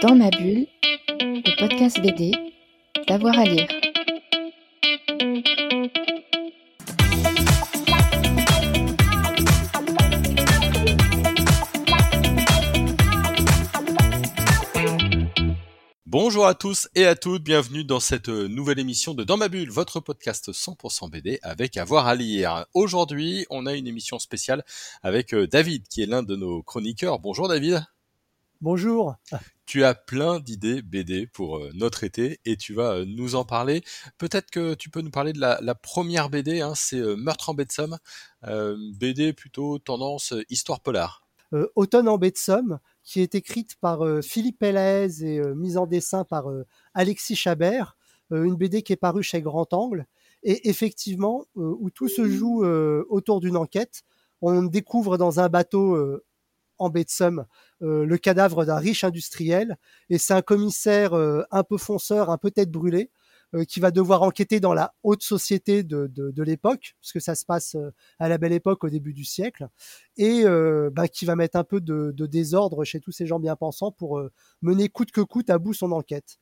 Dans ma bulle, le podcast BD, d'avoir à lire. Bonjour à tous et à toutes, bienvenue dans cette nouvelle émission de Dans ma bulle, votre podcast 100% BD avec avoir à lire. Aujourd'hui, on a une émission spéciale avec euh, David qui est l'un de nos chroniqueurs. Bonjour David. Bonjour. Tu as plein d'idées BD pour euh, notre été et tu vas euh, nous en parler. Peut-être que tu peux nous parler de la, première BD, hein, c'est Meurtre en baie de Somme, BD plutôt tendance histoire polar. Automne en baie de Somme, qui est écrite par euh, Philippe Pelaez et euh, mise en dessin par euh, Alexis Chabert, une BD qui est parue chez Grand Angle. Et effectivement, où tout se joue autour d'une enquête, on découvre dans un bateau en baie de Somme le cadavre d'un riche industriel et c'est un commissaire un peu fonceur, un peu tête brûlée euh, qui va devoir enquêter dans la haute société de, de, de l'époque, puisque ça se passe euh, à la belle époque au début du siècle, et euh, bah, qui va mettre un peu de, de, désordre chez tous ces gens bien pensants pour mener coûte que coûte à bout son enquête.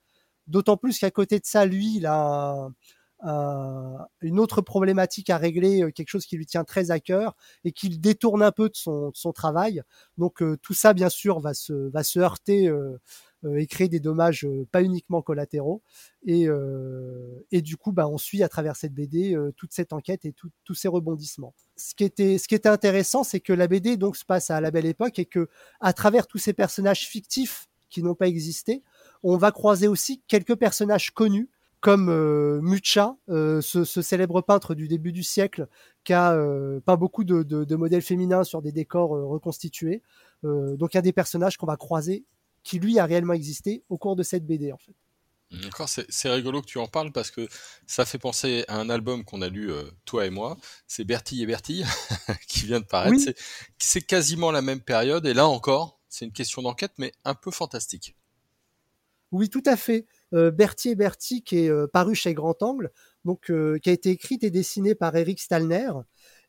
D'autant plus qu'à côté de ça, lui, il a une autre problématique à régler, quelque chose qui lui tient très à cœur et qu'il détourne un peu de son, de son travail. Donc tout ça, bien sûr, va se, va se heurter euh, et créer des dommages euh, pas uniquement collatéraux. Et, euh, et du coup, bah, on suit à travers cette BD toute cette enquête et tous ces rebondissements. Ce qui était, ce qui était intéressant, c'est que la BD donc se passe à la belle époque et que à travers tous ces personnages fictifs qui n'ont pas existé, on va croiser aussi quelques personnages connus comme euh, Mucha, euh, ce, ce, célèbre peintre du début du siècle qui a euh, peint beaucoup de, de, de, modèles féminins sur des décors reconstitués. donc il y a des personnages qu'on va croiser qui lui a réellement existé au cours de cette BD en fait. D'accord, c'est rigolo que tu en parles parce que ça fait penser à un album qu'on a lu, euh, toi et moi. C'est Bertille et Bertille qui vient de paraître. C'est quasiment la même période et là encore, c'est une question d'enquête mais un peu fantastique. Oui, tout à fait. Euh, Berthier Bertille qui est euh, paru chez Grand Angle, donc euh, qui a été écrite et dessinée par Eric Stalner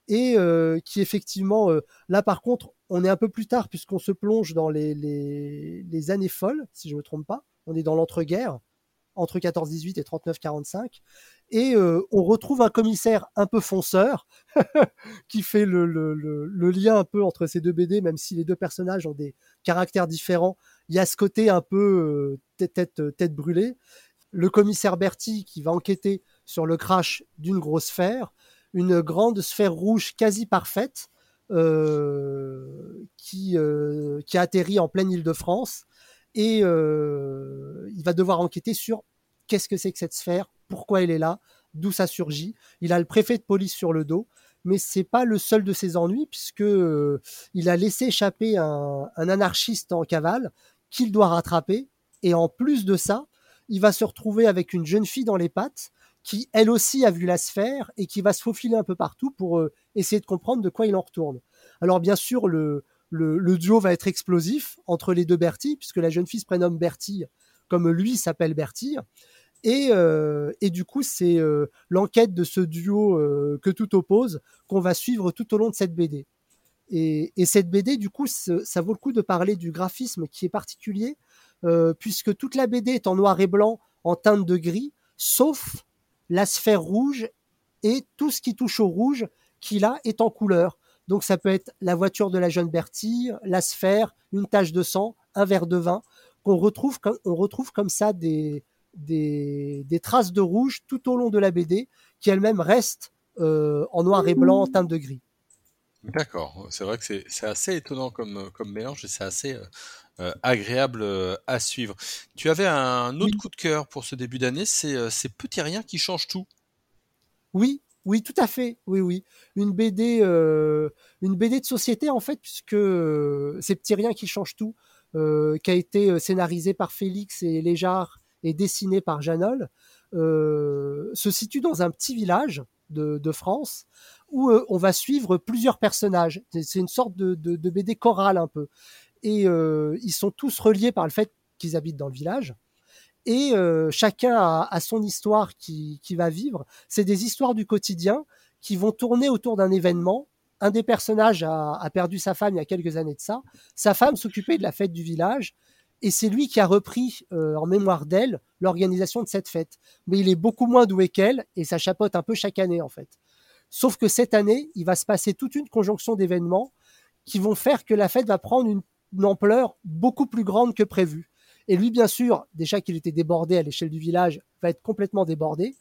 et qui effectivement, là par contre, on est un peu plus tard puisqu'on se plonge dans les, les, les, années folles, si je ne me trompe pas. On est dans l'entre-guerre, entre 14-18 et 39-45. Et euh, on retrouve un commissaire un peu fonceur qui fait le, lien un peu entre ces deux BD, même si les deux personnages ont des caractères différents. Il y a ce côté un peu tête, tête, tête brûlée. Le commissaire Bertie qui va enquêter sur le crash d'une grosse sphère une grande sphère rouge quasi parfaite euh, qui, euh, qui a atterri en pleine Île-de-France et euh, il va devoir enquêter sur qu'est-ce que c'est que cette sphère, pourquoi elle est là, d'où ça surgit. Il a le préfet de police sur le dos, mais c'est pas le seul de ses ennuis puisque il a laissé échapper un, un anarchiste en cavale qu'il doit rattraper et en plus de ça, il va se retrouver avec une jeune fille dans les pattes qui elle aussi a vu la sphère et qui va se faufiler un peu partout pour euh, essayer de comprendre de quoi il en retourne. Alors bien sûr, le, le, duo va être explosif entre les deux Bertie, puisque la jeune fille se prénomme Bertie, comme lui s'appelle Bertie. Et, euh, et, du coup, c'est euh, l'enquête de ce duo que tout oppose qu'on va suivre tout au long de cette BD. Et, et cette BD, du coup, ça vaut le coup de parler du graphisme qui est particulier, puisque toute la BD est en noir et blanc, en teinte de gris, sauf la sphère rouge et tout ce qui touche au rouge qui là est en couleur. Donc ça peut être la voiture de la jeune Bertie, la sphère, une tache de sang, un verre de vin, qu'on retrouve, on retrouve comme ça des, des, traces de rouge tout au long de la BD qui elle-même reste euh, en noir et blanc en teinte de gris. D'accord, c'est vrai que c'est assez étonnant comme, comme mélange et c'est assez euh, euh, agréable à suivre. Tu avais un autre coup de cœur pour ce début d'année, c'est ces petits riens qui changent tout. Oui, oui, tout à fait. Oui, oui. Une BD, une BD de société en fait, puisque ces petits riens qui changent tout, qui a été scénarisé par Félix et Léjard et dessiné par Janol, se situe dans un petit village de, France où on va suivre plusieurs personnages. C'est une sorte de, de BD chorale un peu et euh, ils sont tous reliés par le fait qu'ils habitent dans le village. Et euh, chacun a, son histoire qui, va vivre. C'est des histoires du quotidien qui vont tourner autour d'un événement. Un des personnages a, perdu sa femme il y a quelques années de ça. Sa femme s'occupait de la fête du village et c'est lui qui a repris en mémoire d'elle l'organisation de cette fête. Mais il est beaucoup moins doué qu'elle et ça chapote un peu chaque année en fait. Sauf que cette année, il va se passer toute une conjonction d'événements qui vont faire que la fête va prendre une, ampleur beaucoup plus grande que prévu. Et lui, bien sûr, déjà qu'il était débordé à l'échelle du village, va être complètement débordé.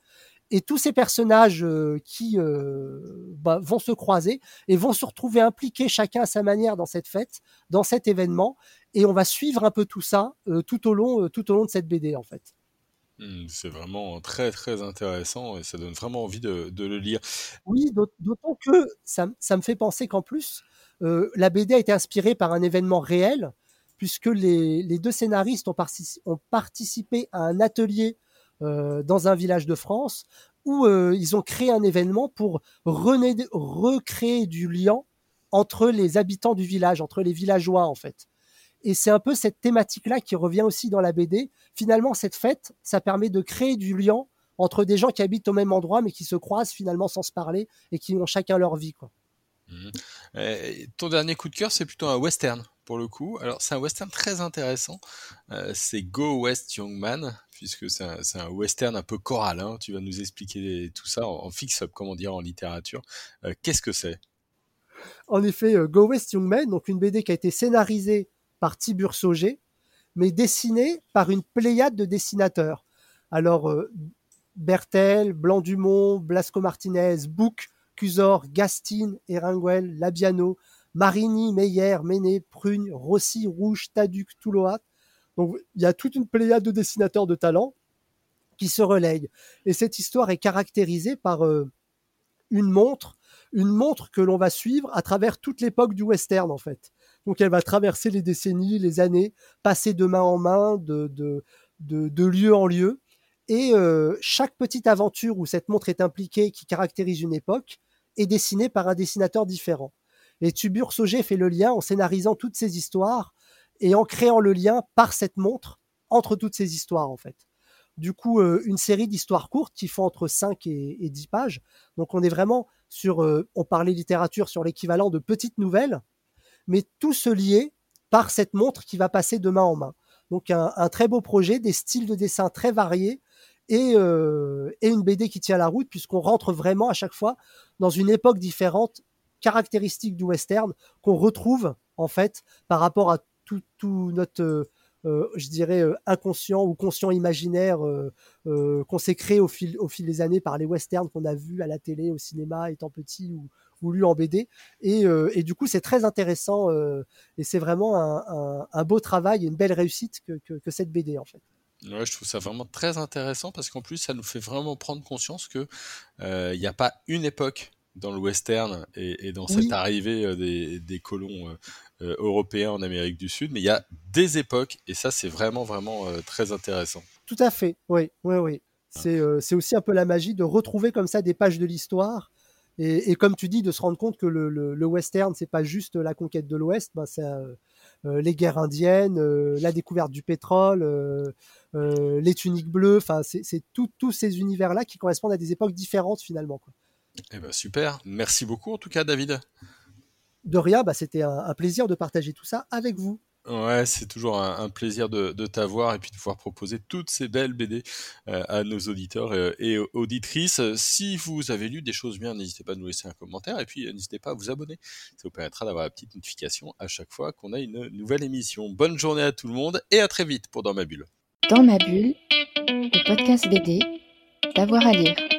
Et tous ces personnages euh, qui euh, bah, vont se croiser et vont se retrouver impliqués chacun à sa manière dans cette fête, dans cet événement, et on va suivre un peu tout ça euh, tout au long, tout au long de cette BD en fait. Mmh, c'est vraiment très très intéressant et ça donne vraiment envie de, le lire. Oui, d'autant que ça, me fait penser qu'en plus, euh, la BD a été inspirée par un événement réel, puisque les, deux scénaristes ont, participé à un atelier euh, dans un village de France où euh, ils ont créé un événement pour recréer du lien entre les habitants du village, entre les villageois en fait. Et c'est un peu cette thématique-là qui revient aussi dans la BD. Finalement, cette fête, ça permet de créer du lien entre des gens qui habitent au même endroit, mais qui se croisent finalement sans se parler et qui ont chacun leur vie. Mmh. ton dernier coup de cœur, c'est plutôt un western pour le coup. Alors, c'est un western très intéressant. Euh, c'est Go West Young Man, puisque c'est un, western un peu choral. Hein. Tu vas nous expliquer tout ça en, fix-up, comment dire, en littérature. Euh, qu'est-ce que c'est? En effet, euh, Go West Young Man, donc une BD qui a été scénarisée par Tibur Sauger, mais dessiné par une pléiade de dessinateurs. Alors, euh, Bertel, Blanc-Dumont, Blasco Martinez, Bouc, Cusor, Gastine, Eringuel, Labiano, Marini, Meyer, Méné, Prugne, Rossi, Rouge, Taduc, Touloat. Donc, il y a toute une pléiade de dessinateurs de talent qui se relayent. Et cette histoire est caractérisée par euh, une montre, une montre que l'on va suivre à travers toute l'époque du western, en fait. Donc elle va traverser les décennies, les années, passer de main en main, de, de, lieu en lieu. Et euh, chaque petite aventure où cette montre est impliquée, qui caractérise une époque, est dessinée par un dessinateur différent. Et Tubur Sauger fait le lien en scénarisant toutes ces histoires et en créant le lien par cette montre entre toutes ces histoires, en fait. Du coup, euh, une série d'histoires courtes qui font entre 5 et, 10 pages. Donc, on est vraiment sur, euh, on parlait littérature, sur l'équivalent de petites nouvelles, mais tout se lier par cette montre qui va passer de main en main. Donc un, très beau projet, des styles de dessin très variés et, euh, et une BD qui tient la route puisqu'on rentre vraiment à chaque fois dans une époque différente, caractéristique du western qu'on retrouve en fait par rapport à tout, tout notre euh, je dirais, euh, inconscient ou conscient imaginaire qu'on s'est créé au fil, au fil des années par les westerns qu'on a vus à la télé, au cinéma, étant petit ou, ou lu en BD. Euh, et, du coup, c'est très intéressant euh, et c'est vraiment un, beau travail et une belle réussite que, cette BD en fait. Ouais, je trouve ça vraiment très intéressant parce qu'en plus, ça nous fait vraiment prendre conscience que euh, il n'y a pas une époque dans le western et, dans cette arrivée des, colons européens en Amérique du Sud, mais il y a des époques et ça, c'est vraiment, vraiment très intéressant. Tout à fait, oui, oui, oui. C'est aussi un peu la magie de retrouver comme ça des pages de l'histoire et, comme tu dis, de se rendre compte que le, le, le western, c'est pas juste la conquête de l'Ouest, ben c'est euh, euh, les guerres indiennes, euh, la découverte du pétrole, les tuniques bleues. Enfin, c'est tous ces univers-là qui correspondent à des époques différentes finalement. Quoi. Eh ben super, merci beaucoup en tout cas, David. De rien, bah, c'était un plaisir de partager tout ça avec vous. Ouais, c'est toujours un, plaisir de, t'avoir et puis de pouvoir proposer toutes ces belles BD euh, à nos auditeurs et, auditrices. Si vous avez lu des choses bien, n'hésitez pas à nous laisser un commentaire et puis euh, n'hésitez pas à vous abonner. Ça vous permettra d'avoir la petite notification à chaque fois qu'on a une nouvelle émission. Bonne journée à tout le monde et à très vite pour Dans ma bulle. Dans ma bulle, le podcast BD, d'avoir à lire.